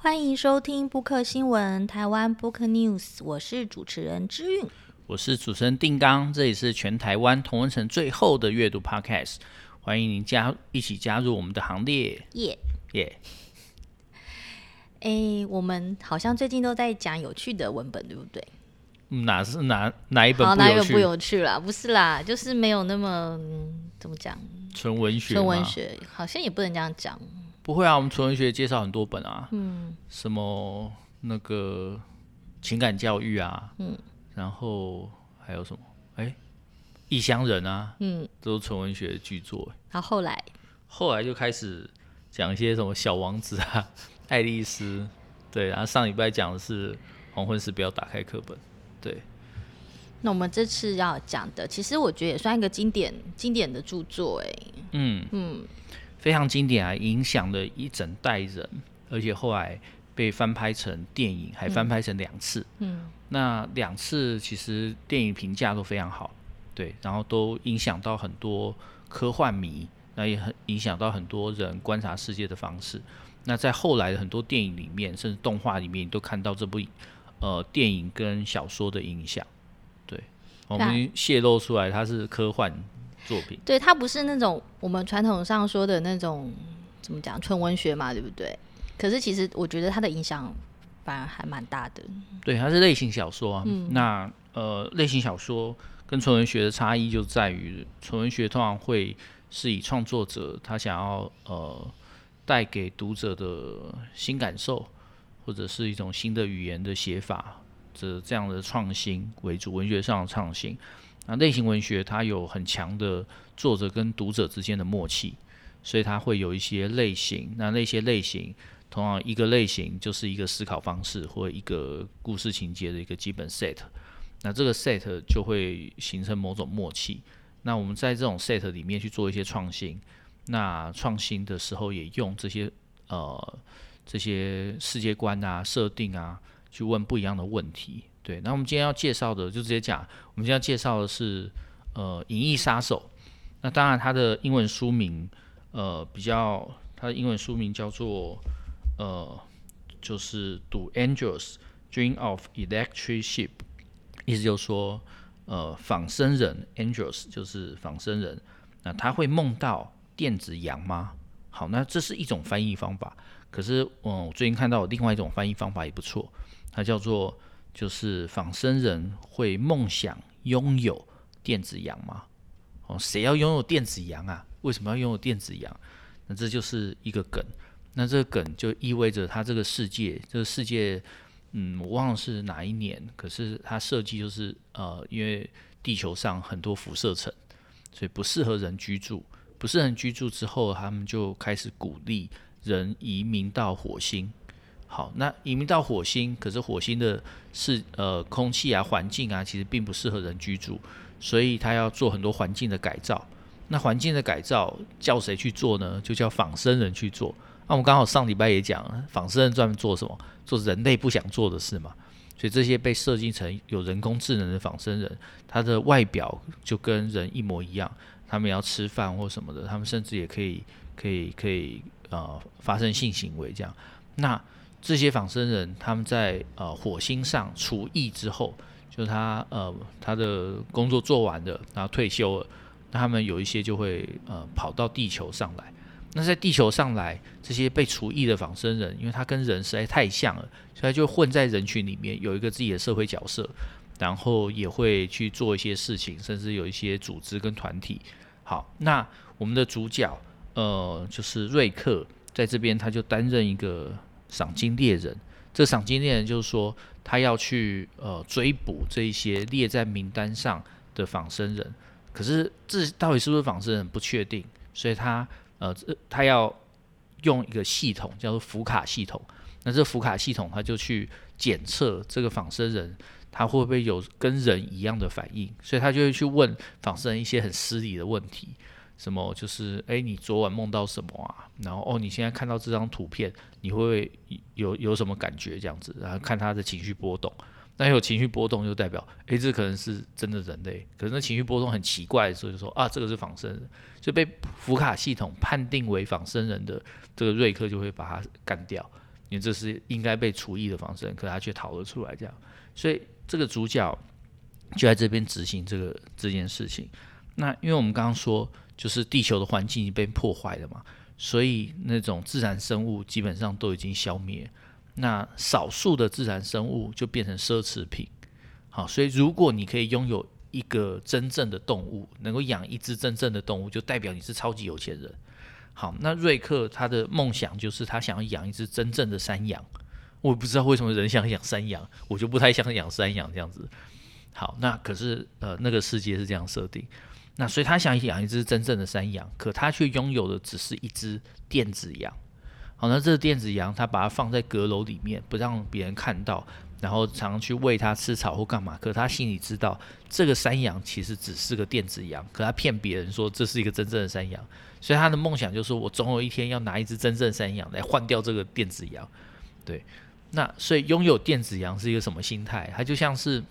欢迎收听布克新闻台湾 Book News，我是主持人之韵，我是主持人定刚，这里是全台湾同文城最后的阅读 Podcast，欢迎您加一起加入我们的行列，耶耶！哎，我们好像最近都在讲有趣的文本，对不对？哪是哪哪一本？哪一本不有趣啦？不是啦，就是没有那么怎么讲，纯文学，纯文学好像也不能这样讲。不会啊，我们纯文学介绍很多本啊，嗯，什么那个情感教育啊，嗯，然后还有什么？哎，异乡人啊，嗯，都是纯文学的巨作。然后后来，后来就开始讲一些什么小王子啊，爱丽丝，对，然后上礼拜讲的是黄昏时不要打开课本，对。那我们这次要讲的，其实我觉得也算一个经典经典的著作，哎，嗯嗯。非常经典啊，影响了一整代人，而且后来被翻拍成电影，还翻拍成两次。嗯，那两次其实电影评价都非常好，对，然后都影响到很多科幻迷，那也很影响到很多人观察世界的方式。那在后来的很多电影里面，甚至动画里面，都看到这部呃电影跟小说的影响。对，我们泄露出来它是科幻。作品，对，它不是那种我们传统上说的那种怎么讲纯文学嘛，对不对？可是其实我觉得它的影响反而还蛮大的。对，它是类型小说啊。嗯、那呃，类型小说跟纯文学的差异就在于，纯文学通常会是以创作者他想要呃带给读者的新感受，或者是一种新的语言的写法，这这样的创新为主，文学上的创新。那类型文学它有很强的作者跟读者之间的默契，所以它会有一些类型。那那些类型，同样一个类型就是一个思考方式或一个故事情节的一个基本 set。那这个 set 就会形成某种默契。那我们在这种 set 里面去做一些创新。那创新的时候也用这些呃这些世界观啊、设定啊，去问不一样的问题。对，那我们今天要介绍的就直接讲，我们今天要介绍的是呃《银翼杀手》。那当然，它的英文书名呃比较，它的英文书名叫做呃就是《Do Angels Dream of Electric Sheep》，意思就是说呃仿生人 Angels 就是仿生人，那他会梦到电子羊吗？好，那这是一种翻译方法。可是嗯，我最近看到另外一种翻译方法也不错，它叫做。就是仿生人会梦想拥有电子羊吗？哦，谁要拥有电子羊啊？为什么要拥有电子羊？那这就是一个梗。那这个梗就意味着他这个世界，这个世界，嗯，我忘了是哪一年，可是它设计就是呃，因为地球上很多辐射层，所以不适合人居住。不适合人居住之后，他们就开始鼓励人移民到火星。好，那移民到火星，可是火星的是呃空气啊、环境啊，其实并不适合人居住，所以他要做很多环境的改造。那环境的改造叫谁去做呢？就叫仿生人去做。那我们刚好上礼拜也讲了，仿生人专门做什么？做人类不想做的事嘛。所以这些被设计成有人工智能的仿生人，他的外表就跟人一模一样。他们要吃饭或什么的，他们甚至也可以可以可以呃发生性行为这样。那这些仿生人他们在呃火星上除役之后，就他呃他的工作做完了，然后退休了，那他们有一些就会呃跑到地球上来。那在地球上来，这些被除役的仿生人，因为他跟人实在太像了，所以他就混在人群里面，有一个自己的社会角色，然后也会去做一些事情，甚至有一些组织跟团体。好，那我们的主角呃就是瑞克，在这边他就担任一个。赏金猎人，这赏金猎人就是说，他要去呃追捕这一些列在名单上的仿生人，可是这到底是不是仿生人不确定，所以他呃他要用一个系统叫做福卡系统，那这福卡系统他就去检测这个仿生人他会不会有跟人一样的反应，所以他就会去问仿生人一些很失礼的问题。什么就是哎，你昨晚梦到什么啊？然后哦，你现在看到这张图片，你会会有有什么感觉？这样子，然后看他的情绪波动。那有情绪波动就代表，哎，这可能是真的人类。可是那情绪波动很奇怪，所以就说啊，这个是仿生人，就被福卡系统判定为仿生人的这个瑞克就会把他干掉。因为这是应该被处役的仿生人，可他却逃了出来，这样，所以这个主角就在这边执行这个这件事情。那因为我们刚刚说，就是地球的环境已经被破坏了嘛，所以那种自然生物基本上都已经消灭，那少数的自然生物就变成奢侈品。好，所以如果你可以拥有一个真正的动物，能够养一只真正的动物，就代表你是超级有钱人。好，那瑞克他的梦想就是他想要养一只真正的山羊。我不知道为什么人想养山羊，我就不太想养山羊这样子。好，那可是呃那个世界是这样设定。那所以他想养一只真正的山羊，可他却拥有的只是一只电子羊。好，那这个电子羊他把它放在阁楼里面，不让别人看到，然后常常去喂它吃草或干嘛。可他心里知道，这个山羊其实只是个电子羊，可他骗别人说这是一个真正的山羊。所以他的梦想就是，我总有一天要拿一只真正的山羊来换掉这个电子羊。对，那所以拥有电子羊是一个什么心态？它就像是。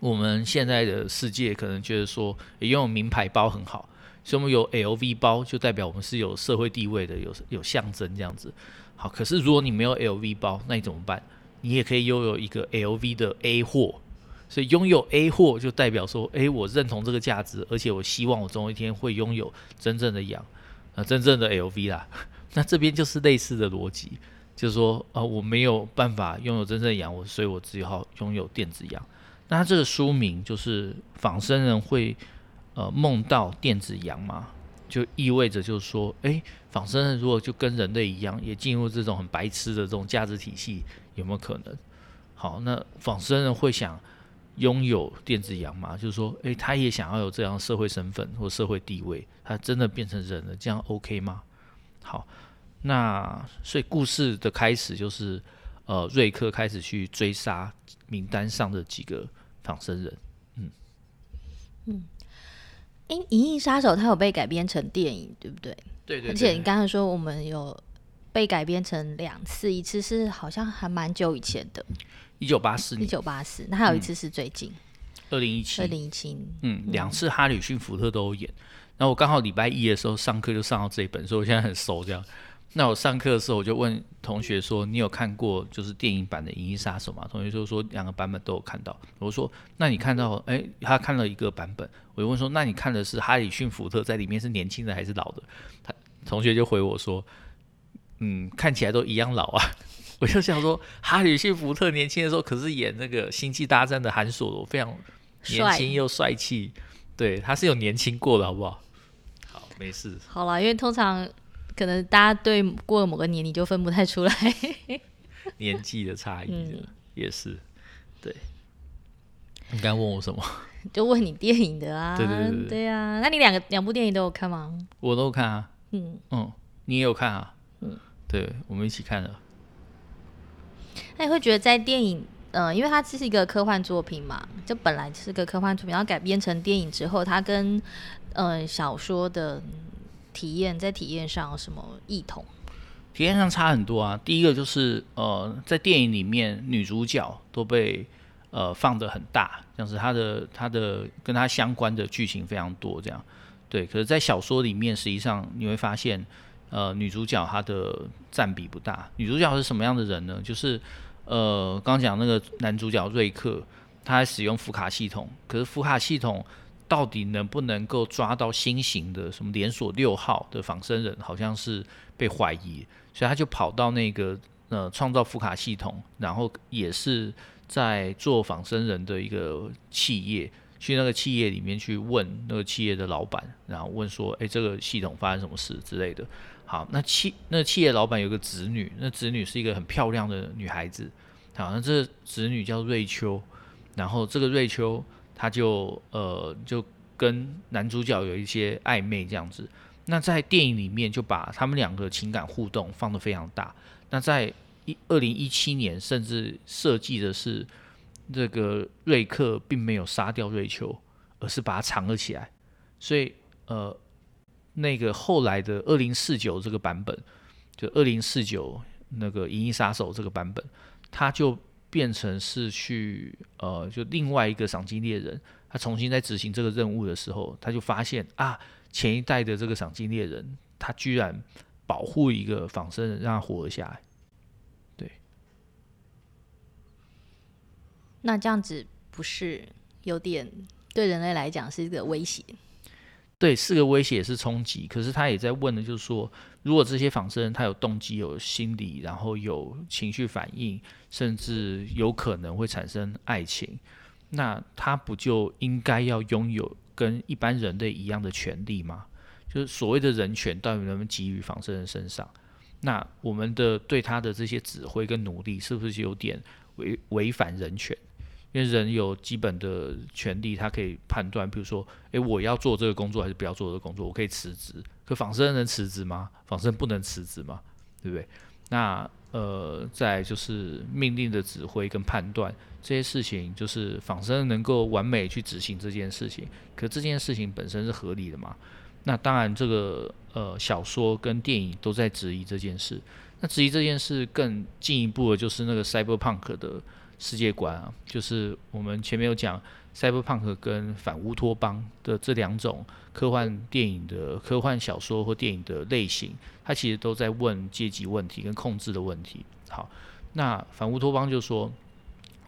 我们现在的世界可能觉得说，拥有名牌包很好，所以我们有 LV 包就代表我们是有社会地位的，有有象征这样子。好，可是如果你没有 LV 包，那你怎么办？你也可以拥有一个 LV 的 A 货，所以拥有 A 货就代表说，诶，我认同这个价值，而且我希望我总有一天会拥有真正的羊，呃，真正的 LV 啦。那这边就是类似的逻辑，就是说，啊、呃，我没有办法拥有真正的羊，我所以我只好拥有电子羊。那他这个书名就是仿生人会呃梦到电子羊吗？就意味着就是说，诶，仿生人如果就跟人类一样，也进入这种很白痴的这种价值体系，有没有可能？好，那仿生人会想拥有电子羊吗？就是说，诶，他也想要有这样的社会身份或社会地位，他真的变成人了，这样 OK 吗？好，那所以故事的开始就是。呃，瑞克开始去追杀名单上的几个仿生人。嗯嗯，因《银翼杀手》它有被改编成电影，对不对？对对。而且你刚才说我们有被改编成两次，一次是好像还蛮久以前的，一九八四年。一九八四，那还有一次是最近，二零一七。二零一七。嗯，两次哈里逊福特都有演。然后我刚好礼拜一的时候上课就上到这一本，所以我现在很熟这样。那我上课的时候，我就问同学说：“你有看过就是电影版的《银翼杀手》吗？”同学就说：“两个版本都有看到。”我说：“那你看到？哎、欸，他看了一个版本。”我就问说：“那你看的是哈里逊福特在里面是年轻的还是老的？”他同学就回我说：“嗯，看起来都一样老啊。”我就想说，哈里逊福特年轻的时候可是演那个《星际大战》的韩索罗，非常年轻又帅气。对，他是有年轻过的，好不好？好，没事。好了，因为通常。可能大家对过了某个年龄就分不太出来，年纪的差异、嗯、也是。对，你刚刚问我什么？就问你电影的啊。对对对对，对啊。那你两个两部电影都有看吗？我都有看啊。嗯嗯，你也有看啊？嗯，对，我们一起看的。那你会觉得在电影，呃，因为它这是一个科幻作品嘛，就本来是个科幻作品，然后改编成电影之后，它跟呃小说的。体验在体验上有什么异同？体验上差很多啊。第一个就是呃，在电影里面，女主角都被呃放得很大，像是她的她的跟她相关的剧情非常多这样。对，可是，在小说里面，实际上你会发现，呃，女主角她的占比不大。女主角是什么样的人呢？就是呃，刚讲那个男主角瑞克，他使用福卡系统，可是福卡系统。到底能不能够抓到新型的什么连锁六号的仿生人，好像是被怀疑，所以他就跑到那个呃创造福卡系统，然后也是在做仿生人的一个企业，去那个企业里面去问那个企业的老板，然后问说，诶，这个系统发生什么事之类的。好，那企那企业老板有个子女，那子女是一个很漂亮的女孩子，好，那这子女叫瑞秋，然后这个瑞秋。他就呃就跟男主角有一些暧昧这样子，那在电影里面就把他们两个情感互动放得非常大。那在一二零一七年，甚至设计的是这个瑞克并没有杀掉瑞秋，而是把他藏了起来。所以呃那个后来的二零四九这个版本，就二零四九那个银翼杀手这个版本，他就。变成是去呃就另外一个赏金猎人他重新在执行这个任务的时候他就发现啊前一代的这个赏金猎人他居然保护一个仿生人让他活了下来。对。那这样子不是有点对人类来讲是一个威胁？对，四个威胁，也是冲击。可是他也在问的，就是说，如果这些仿生人他有动机、有心理，然后有情绪反应，甚至有可能会产生爱情，那他不就应该要拥有跟一般人类一样的权利吗？就是所谓的人权，到底能不能给予仿生人身上？那我们的对他的这些指挥跟努力，是不是有点违违反人权？因为人有基本的权利，他可以判断，比如说，诶，我要做这个工作还是不要做这个工作，我可以辞职。可仿生人能辞职吗？仿生人不能辞职吗？对不对？那呃，再就是命令的指挥跟判断这些事情，就是仿生能够完美去执行这件事情。可这件事情本身是合理的吗？那当然，这个呃小说跟电影都在质疑这件事。那质疑这件事更进一步的，就是那个 cyberpunk 的。世界观啊，就是我们前面有讲，cyberpunk 跟反乌托邦的这两种科幻电影的科幻小说或电影的类型，它其实都在问阶级问题跟控制的问题。好，那反乌托邦就说，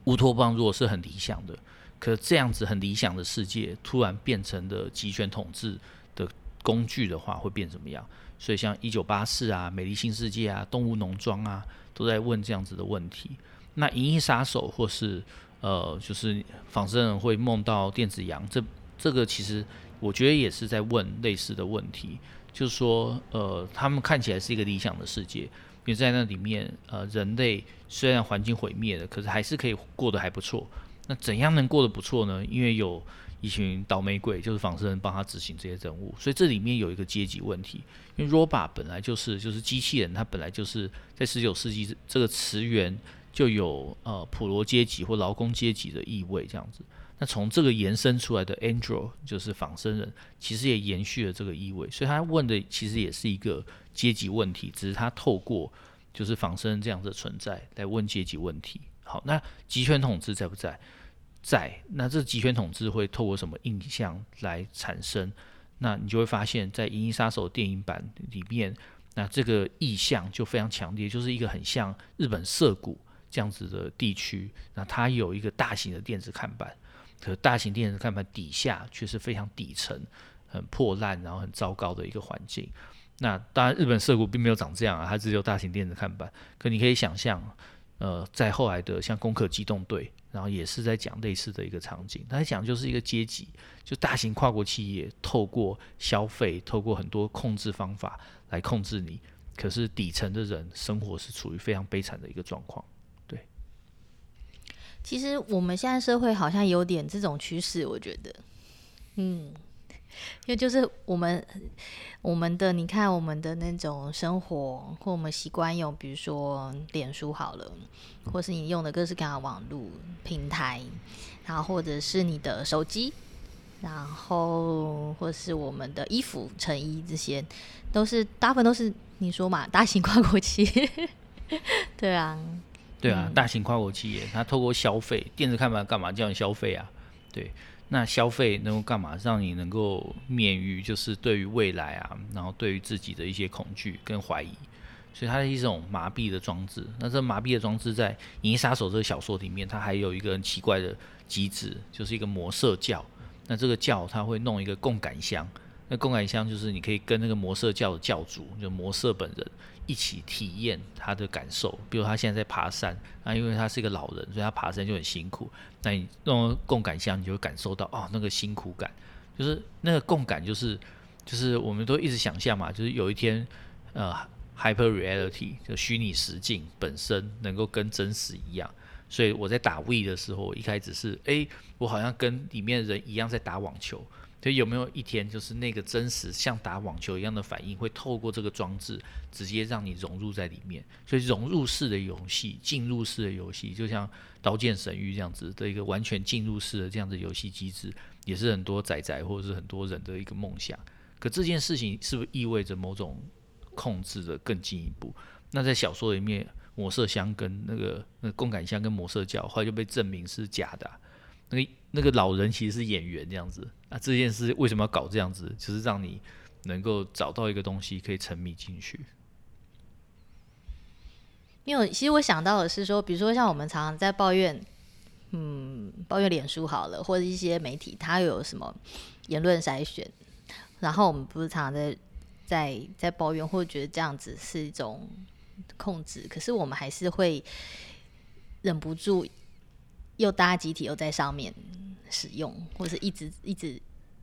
乌托邦如果是很理想的，可这样子很理想的世界突然变成了集权统治的工具的话，会变怎么样？所以像一九八四啊、美丽新世界啊、动物农庄啊，都在问这样子的问题。那《银翼杀手》或是呃，就是仿生人会梦到电子羊，这这个其实我觉得也是在问类似的问题，就是说呃，他们看起来是一个理想的世界，因为在那里面呃，人类虽然环境毁灭了，可是还是可以过得还不错。那怎样能过得不错呢？因为有一群倒霉鬼，就是仿生人帮他执行这些任务，所以这里面有一个阶级问题。因为 robot 本来就是就是机器人，它本来就是在十九世纪这个词源。就有呃普罗阶级或劳工阶级的意味这样子，那从这个延伸出来的 Android 就是仿生人，其实也延续了这个意味，所以他问的其实也是一个阶级问题，只是他透过就是仿生这样的存在来问阶级问题。好，那集权统治在不在？在。那这集权统治会透过什么印象来产生？那你就会发现，在《银翼杀手》电影版里面，那这个意象就非常强烈，就是一个很像日本涩谷。这样子的地区，那它有一个大型的电子看板，可大型电子看板底下却是非常底层、很破烂，然后很糟糕的一个环境。那当然，日本涩谷并没有长这样啊，它只有大型电子看板。可你可以想象，呃，在后来的像《攻壳机动队》，然后也是在讲类似的一个场景。它讲就是一个阶级，就大型跨国企业透过消费，透过很多控制方法来控制你。可是底层的人生活是处于非常悲惨的一个状况。其实我们现在社会好像有点这种趋势，我觉得，嗯，因为就是我们我们的你看我们的那种生活，或我们习惯用，比如说脸书好了，或是你用的各式各样的网络平台，然后或者是你的手机，然后或是我们的衣服、成衣，这些都是大部分都是你说嘛，大型 跨国企业，对啊。对啊，大型跨国企业，它透过消费电子看板干嘛叫你消费啊？对，那消费能够干嘛？让你能够免于就是对于未来啊，然后对于自己的一些恐惧跟怀疑，所以它是一种麻痹的装置。那这麻痹的装置在《银翼杀手》这个小说里面，它还有一个很奇怪的机制，就是一个魔色教。那这个教它会弄一个共感箱，那共感箱就是你可以跟那个魔色教的教主，就魔色本人。一起体验他的感受，比如他现在在爬山，啊，因为他是一个老人，所以他爬山就很辛苦。那你用共感箱，你就会感受到哦，那个辛苦感，就是那个共感，就是就是我们都一直想象嘛，就是有一天，呃，hyper reality 就虚拟实境本身能够跟真实一样。所以我在打 Wii 的时候，一开始是哎，我好像跟里面的人一样在打网球。所以有没有一天，就是那个真实像打网球一样的反应，会透过这个装置直接让你融入在里面？所以融入式的游戏、进入式的游戏，就像《刀剑神域》这样子的一个完全进入式的这样的游戏机制，也是很多仔仔或者是很多人的一个梦想。可这件事情是不是意味着某种控制的更进一步？那在小说里面，魔色箱跟那个那共感箱跟魔色教，后来就被证明是假的。那个那个老人其实是演员这样子啊，这件事为什么要搞这样子？就是让你能够找到一个东西可以沉迷进去。因为其实我想到的是说，比如说像我们常常在抱怨嗯，抱怨脸书好了，或者一些媒体，它有什么言论筛选，然后我们不是常常在在在抱怨，或者觉得这样子是一种控制，可是我们还是会忍不住又搭集体又在上面使用，或者是一直一直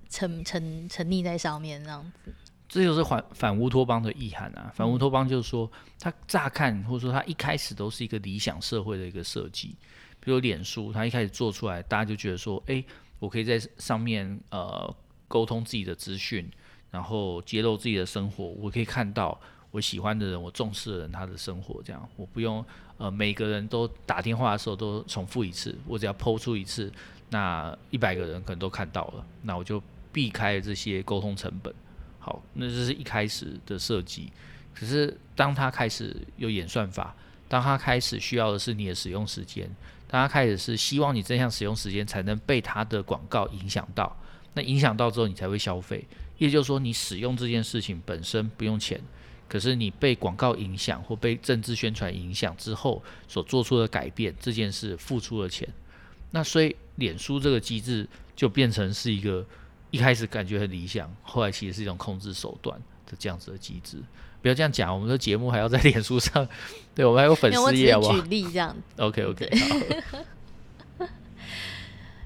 沉沉沉溺在上面这样子。这就是反反乌托邦的意涵啊！反乌托邦就是说，它乍看或者说它一开始都是一个理想社会的一个设计。比如脸书，它一开始做出来，大家就觉得说，诶，我可以在上面呃沟通自己的资讯，然后揭露自己的生活。我可以看到我喜欢的人，我重视的人他的生活，这样我不用呃每个人都打电话的时候都重复一次，我只要抛出一次，那一百个人可能都看到了，那我就避开这些沟通成本。好，那这是一开始的设计。可是当他开始有演算法，当他开始需要的是你的使用时间。当他开始是希望你这项使用时间才能被他的广告影响到，那影响到之后你才会消费。也就是说，你使用这件事情本身不用钱，可是你被广告影响或被政治宣传影响之后所做出的改变，这件事付出了钱。那所以，脸书这个机制就变成是一个一开始感觉很理想，后来其实是一种控制手段的这样子的机制。不要这样讲，我们的节目还要在脸书上，对我们还有粉丝页，好不好？举例这样 OK OK。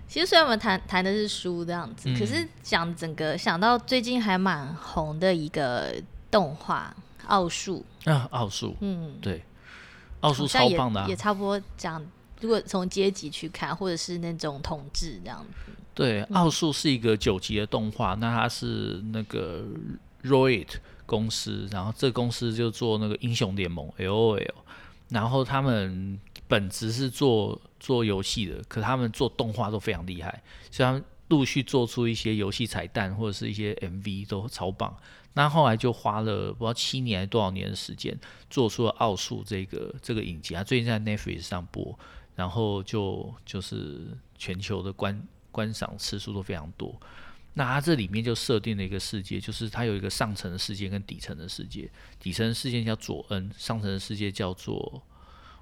其实虽然我们谈谈的是书这样子，嗯、可是讲整个想到最近还蛮红的一个动画《奥数》啊，《奥数》嗯，对，《奥数》超棒的、啊，也差不多讲，如果从阶级去看，或者是那种统治这样子。对，《奥数》是一个九级的动画，那它是那个 Riot。公司，然后这公司就做那个英雄联盟 LOL，然后他们本职是做做游戏的，可他们做动画都非常厉害，所以他们陆续做出一些游戏彩蛋或者是一些 MV 都超棒。那后来就花了不知道七年还是多少年的时间，做出了奥数这个这个影集，他最近在 Netflix 上播，然后就就是全球的观观赏次数都非常多。那它这里面就设定了一个世界，就是它有一个上层的世界跟底层的世界。底层的世界叫佐恩，上层的世界叫做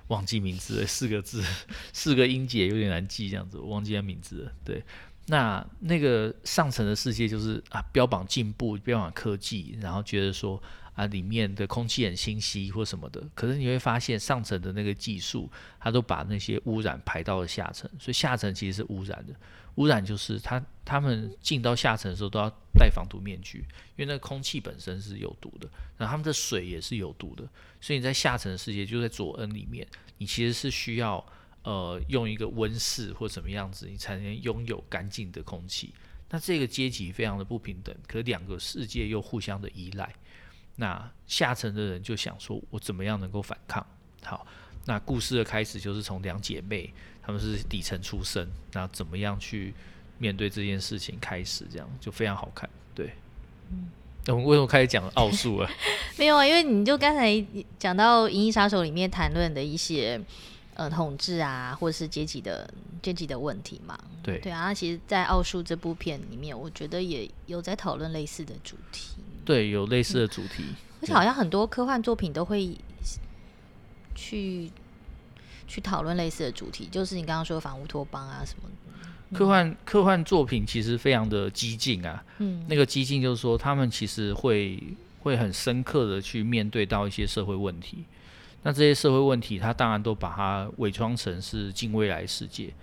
忘记名字了，四个字，四个音节有点难记，这样子忘记他名字了。对，那那个上层的世界就是啊，标榜进步，标榜科技，然后觉得说啊，里面的空气很清晰或什么的。可是你会发现，上层的那个技术，它都把那些污染排到了下层，所以下层其实是污染的。污染就是他他们进到下层的时候都要戴防毒面具，因为那空气本身是有毒的，然后他们的水也是有毒的，所以你在下层世界就在左恩里面，你其实是需要呃用一个温室或什么样子，你才能拥有干净的空气。那这个阶级非常的不平等，可两个世界又互相的依赖。那下层的人就想说，我怎么样能够反抗？好，那故事的开始就是从两姐妹。她们是底层出身，那怎么样去面对这件事情？开始这样就非常好看，对。嗯，那我们为什么开始讲奥数啊？没有啊，因为你就刚才讲到《银翼杀手》里面谈论的一些呃统治啊，或者是阶级的阶级的问题嘛。对对啊，其实，在《奥数》这部片里面，我觉得也有在讨论类似的主题。对，有类似的主题，嗯、而且好像很多科幻作品都会去。去讨论类似的主题，就是你刚刚说的反乌托邦啊什么的。科幻科幻作品其实非常的激进啊，嗯，那个激进就是说他们其实会会很深刻的去面对到一些社会问题。那这些社会问题，他当然都把它伪装成是近未来世界。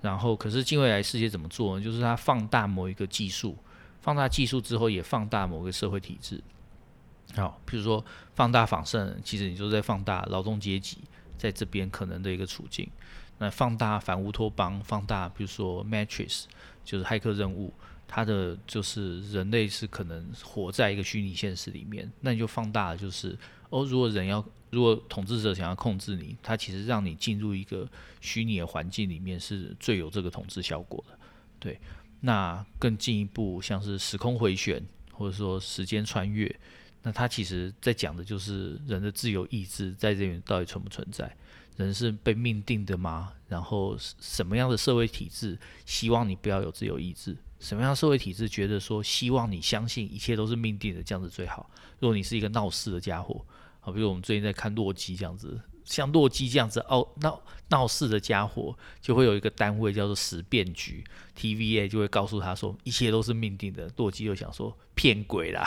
然后，可是近未来世界怎么做呢？就是他放大某一个技术，放大技术之后也放大某个社会体制。好，比如说放大仿生，其实你就在放大劳动阶级。在这边可能的一个处境，那放大反乌托邦，放大比如说 Matrix，就是骇客任务，它的就是人类是可能活在一个虚拟现实里面，那你就放大了，就是哦，如果人要，如果统治者想要控制你，他其实让你进入一个虚拟的环境里面是最有这个统治效果的，对。那更进一步，像是时空回旋，或者说时间穿越。那它其实在讲的就是人的自由意志在这里到底存不存在？人是被命定的吗？然后什么样的社会体制希望你不要有自由意志？什么样的社会体制觉得说希望你相信一切都是命定的，这样子最好？如果你是一个闹事的家伙，好，比如我们最近在看洛基这样子，像洛基这样子哦闹闹事的家伙，就会有一个单位叫做时变局，TVA 就会告诉他说一切都是命定的。洛基又想说骗鬼啦，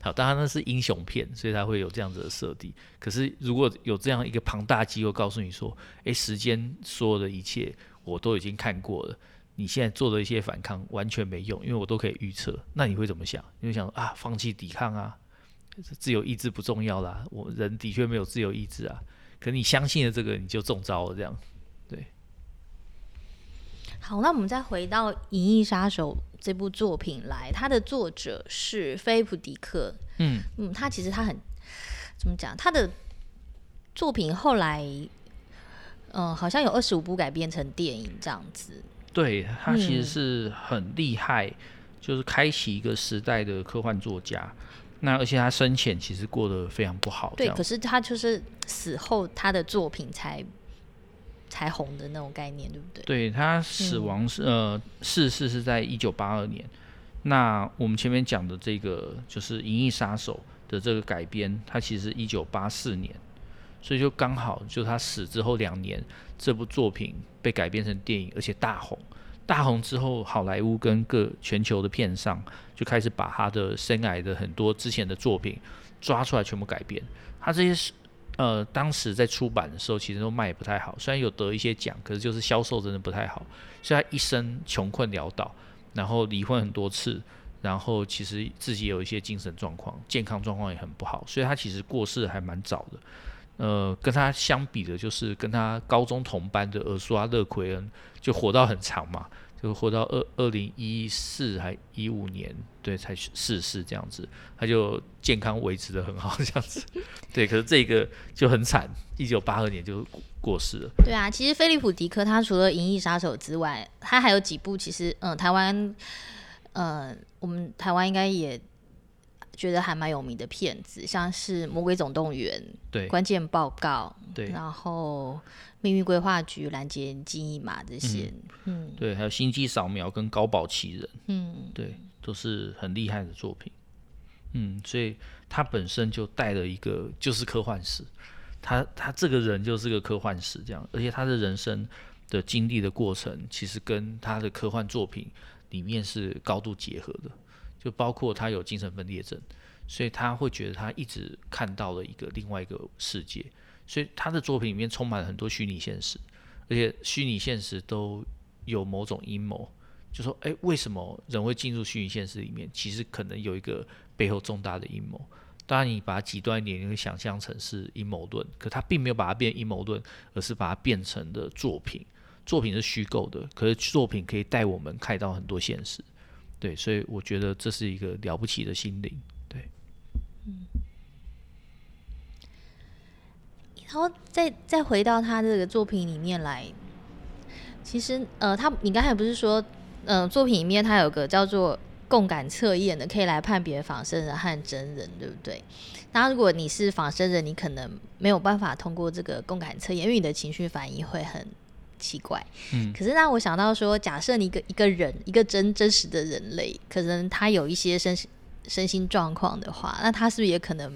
好，当然那是英雄片，所以他会有这样子的设定。可是如果有这样一个庞大机构告诉你说，诶，时间所有的一切我都已经看过了，你现在做的一些反抗完全没用，因为我都可以预测，那你会怎么想？你会想啊，放弃抵抗啊，自由意志不重要啦，我人的确没有自由意志啊。可你相信了这个，你就中招了，这样，对。好，那我们再回到《银翼杀手》这部作品来，它的作者是菲普·迪克。嗯嗯，他其实他很怎么讲？他的作品后来，嗯、呃，好像有二十五部改编成电影这样子。对，他其实是很厉害，嗯、就是开启一个时代的科幻作家。那而且他生前其实过得非常不好，对，可是他就是死后他的作品才才红的那种概念，对不对？对，他死亡是、嗯、呃逝世是在一九八二年。那我们前面讲的这个就是《银翼杀手》的这个改编，它其实一九八四年，所以就刚好就他死之后两年，这部作品被改编成电影，而且大红。大红之后，好莱坞跟各全球的片商就开始把他的生涯的很多之前的作品抓出来，全部改编。他这些是呃，当时在出版的时候，其实都卖不太好，虽然有得一些奖，可是就是销售真的不太好。所以他一生穷困潦倒，然后离婚很多次，然后其实自己有一些精神状况，健康状况也很不好，所以他其实过世还蛮早的。呃，跟他相比的，就是跟他高中同班的尔苏阿勒奎恩，就活到很长嘛，就活到二二零一四还一五年，对，才逝世这样子，他就健康维持的很好这样子，对，可是这个就很惨，一九八二年就过世了。对啊，其实菲利普迪克他除了《银翼杀手》之外，他还有几部，其实嗯，台湾，呃，我们台湾应该也。觉得还蛮有名的片子，像是《魔鬼总动员》、对，关键报告，对，然后《命运规划局》、拦截记忆码这些，嗯，嗯。对，还有《星际扫描》跟《高保奇人》，嗯，对，都是很厉害的作品，嗯，所以他本身就带了一个就是科幻史，他他这个人就是个科幻史这样，而且他的人生的经历的过程，其实跟他的科幻作品里面是高度结合的。就包括他有精神分裂症，所以他会觉得他一直看到了一个另外一个世界，所以他的作品里面充满了很多虚拟现实，而且虚拟现实都有某种阴谋，就说，诶，为什么人会进入虚拟现实里面？其实可能有一个背后重大的阴谋。当然，你把它极端一点，你会想象成是阴谋论，可他并没有把它变阴谋论，而是把它变成的作品。作品是虚构的，可是作品可以带我们看到很多现实。对，所以我觉得这是一个了不起的心灵。对，嗯，然后再再回到他这个作品里面来，其实呃，他你刚才不是说，呃，作品里面他有个叫做共感测验的，可以来判别仿生人和真人，对不对？那如果你是仿生人，你可能没有办法通过这个共感测验，因为你的情绪反应会很。奇怪，嗯，可是让我想到说，假设你一个一个人，一个真真实的人类，可能他有一些身身心状况的话，那他是不是也可能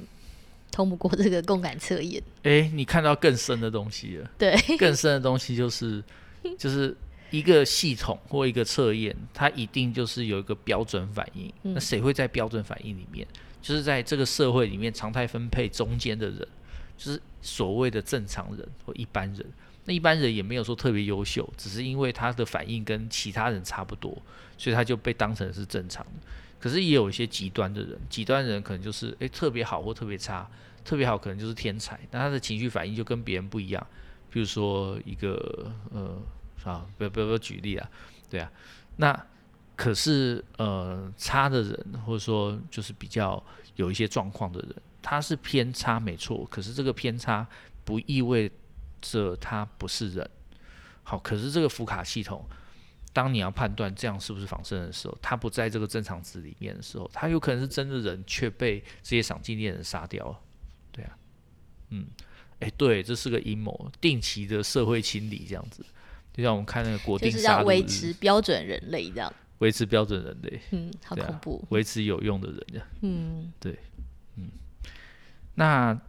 通不过这个共感测验？哎、欸，你看到更深的东西了。对，更深的东西就是，就是一个系统或一个测验，它一定就是有一个标准反应。嗯、那谁会在标准反应里面？就是在这个社会里面常态分配中间的人，就是所谓的正常人或一般人。那一般人也没有说特别优秀，只是因为他的反应跟其他人差不多，所以他就被当成是正常的。可是也有一些极端的人，极端人可能就是诶特别好或特别差，特别好可能就是天才，但他的情绪反应就跟别人不一样。比如说一个呃啊，不要不要不要举例啊，对啊。那可是呃差的人，或者说就是比较有一些状况的人，他是偏差没错，可是这个偏差不意味。这他不是人，好，可是这个福卡系统，当你要判断这样是不是仿生人的时候，他不在这个正常值里面的时候，他有可能是真的人，却被这些赏金猎人杀掉了，对啊，嗯，哎，对，这是个阴谋，定期的社会清理这样子，就像我们看那个国定是要维持标准人类这样，维持标准人类，嗯，好恐怖，维持有用的人这样，嗯，对，嗯，那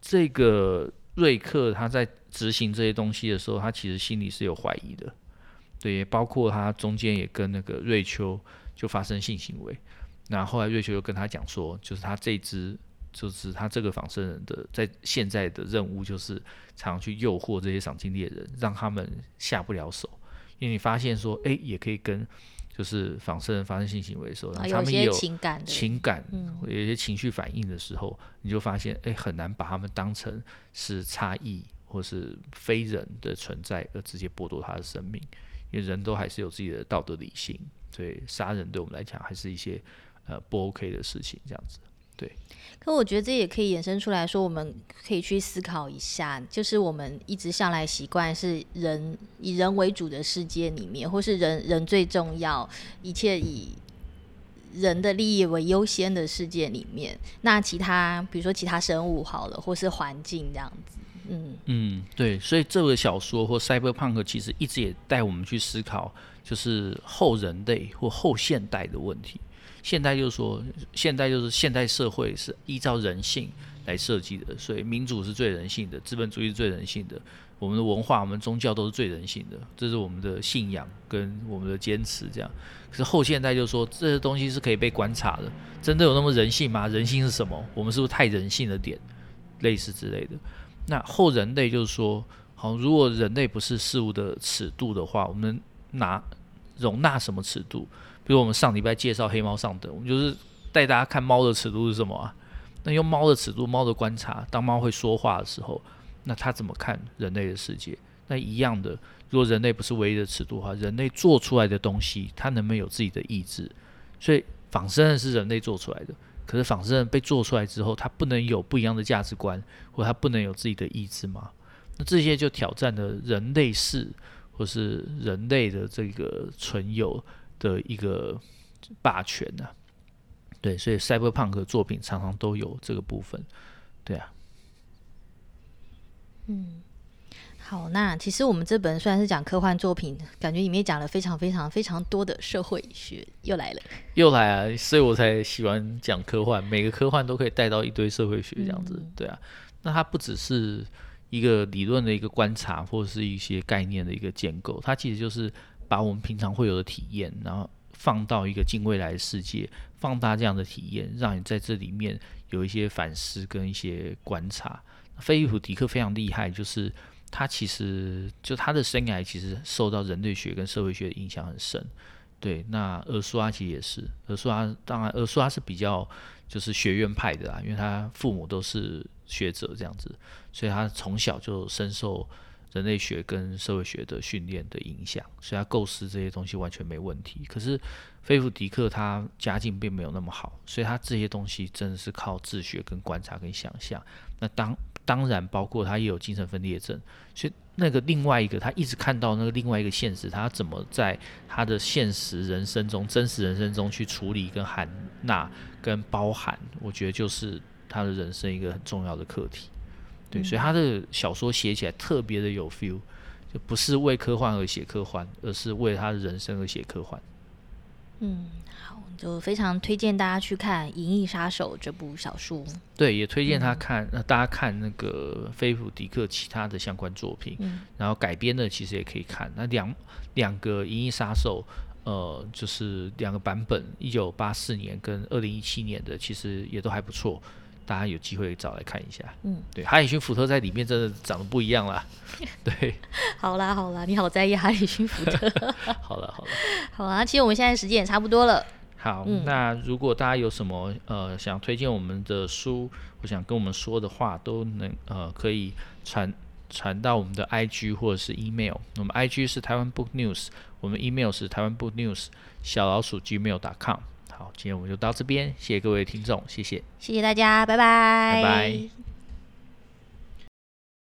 这个。瑞克他在执行这些东西的时候，他其实心里是有怀疑的，对，包括他中间也跟那个瑞秋就发生性行为，那后，来瑞秋又跟他讲说，就是他这只就是他这个仿生人的在现在的任务就是常常去诱惑这些赏金猎人，让他们下不了手，因为你发现说，哎，也可以跟。就是仿生人发生性行为的时候，他们也有情感、情感，有一些情绪反应的时候，你就发现，哎，很难把他们当成是差异或是非人的存在而直接剥夺他的生命，因为人都还是有自己的道德理性，所以杀人对我们来讲还是一些呃不 OK 的事情，这样子。对，可我觉得这也可以衍生出来说，我们可以去思考一下，就是我们一直向来习惯是人以人为主的世界里面，或是人人最重要，一切以人的利益为优先的世界里面，那其他比如说其他生物好了，或是环境这样子，嗯嗯，对，所以这个小说或 Cyberpunk 其实一直也带我们去思考，就是后人类或后现代的问题。现代就是说，现代就是现代社会是依照人性来设计的，所以民主是最人性的，资本主义是最人性的，我们的文化、我们宗教都是最人性的，这是我们的信仰跟我们的坚持。这样，可是后现代就是说，这些东西是可以被观察的，真的有那么人性吗？人性是什么？我们是不是太人性的点？类似之类的。那后人类就是说，好，如果人类不是事物的尺度的话，我们拿容纳什么尺度？比如我们上礼拜介绍黑猫上等，我们就是带大家看猫的尺度是什么啊？那用猫的尺度、猫的观察，当猫会说话的时候，那它怎么看人类的世界？那一样的，如果人类不是唯一的尺度的话，人类做出来的东西，它能不能有自己的意志？所以仿生人是人类做出来的，可是仿生人被做出来之后，它不能有不一样的价值观，或它不能有自己的意志吗？那这些就挑战了人类世，或是人类的这个存有。的一个霸权呐、啊？对，所以 Cyberpunk 作品常常都有这个部分，对啊。嗯，好，那其实我们这本虽然是讲科幻作品，感觉里面讲了非常非常非常多的社会学，又来了，又来啊！所以我才喜欢讲科幻，每个科幻都可以带到一堆社会学这样子，嗯、对啊。那它不只是一个理论的一个观察，或者是一些概念的一个建构，它其实就是。把我们平常会有的体验，然后放到一个近未来的世界，放大这样的体验，让你在这里面有一些反思跟一些观察。菲利普·迪克非常厉害，就是他其实就他的生涯其实受到人类学跟社会学的影响很深。对，那厄苏阿其实也是，厄苏阿当然厄苏阿是比较就是学院派的啦，因为他父母都是学者这样子，所以他从小就深受。人类学跟社会学的训练的影响，所以他构思这些东西完全没问题。可是菲弗迪克他家境并没有那么好，所以他这些东西真的是靠自学、跟观察、跟想象。那当当然包括他也有精神分裂症，所以那个另外一个他一直看到那个另外一个现实，他怎么在他的现实人生中、真实人生中去处理、跟含纳、跟包含，我觉得就是他的人生一个很重要的课题。对，所以他的小说写起来特别的有 feel，就不是为科幻而写科幻，而是为他的人生而写科幻。嗯，好，就非常推荐大家去看《银翼杀手》这部小说。对，也推荐他看，那、嗯、大家看那个菲普迪克其他的相关作品，嗯、然后改编的其实也可以看。那两两个《银翼杀手》，呃，就是两个版本，一九八四年跟二零一七年的，其实也都还不错。大家有机会找来看一下，嗯，对，哈里逊福特在里面真的长得不一样啦，对，好啦好啦，你好在意哈里逊福特，好了好了，好啦，其实我们现在时间也差不多了，好，嗯、那如果大家有什么呃想推荐我们的书，或想跟我们说的话，都能呃可以传传到我们的 IG 或者是 email，我们 IG 是台湾 Book News，我们 email 是台湾 Book News 小老鼠 gmail.com。好，今天我们就到这边，谢谢各位听众，谢谢，谢谢大家，拜拜，拜拜。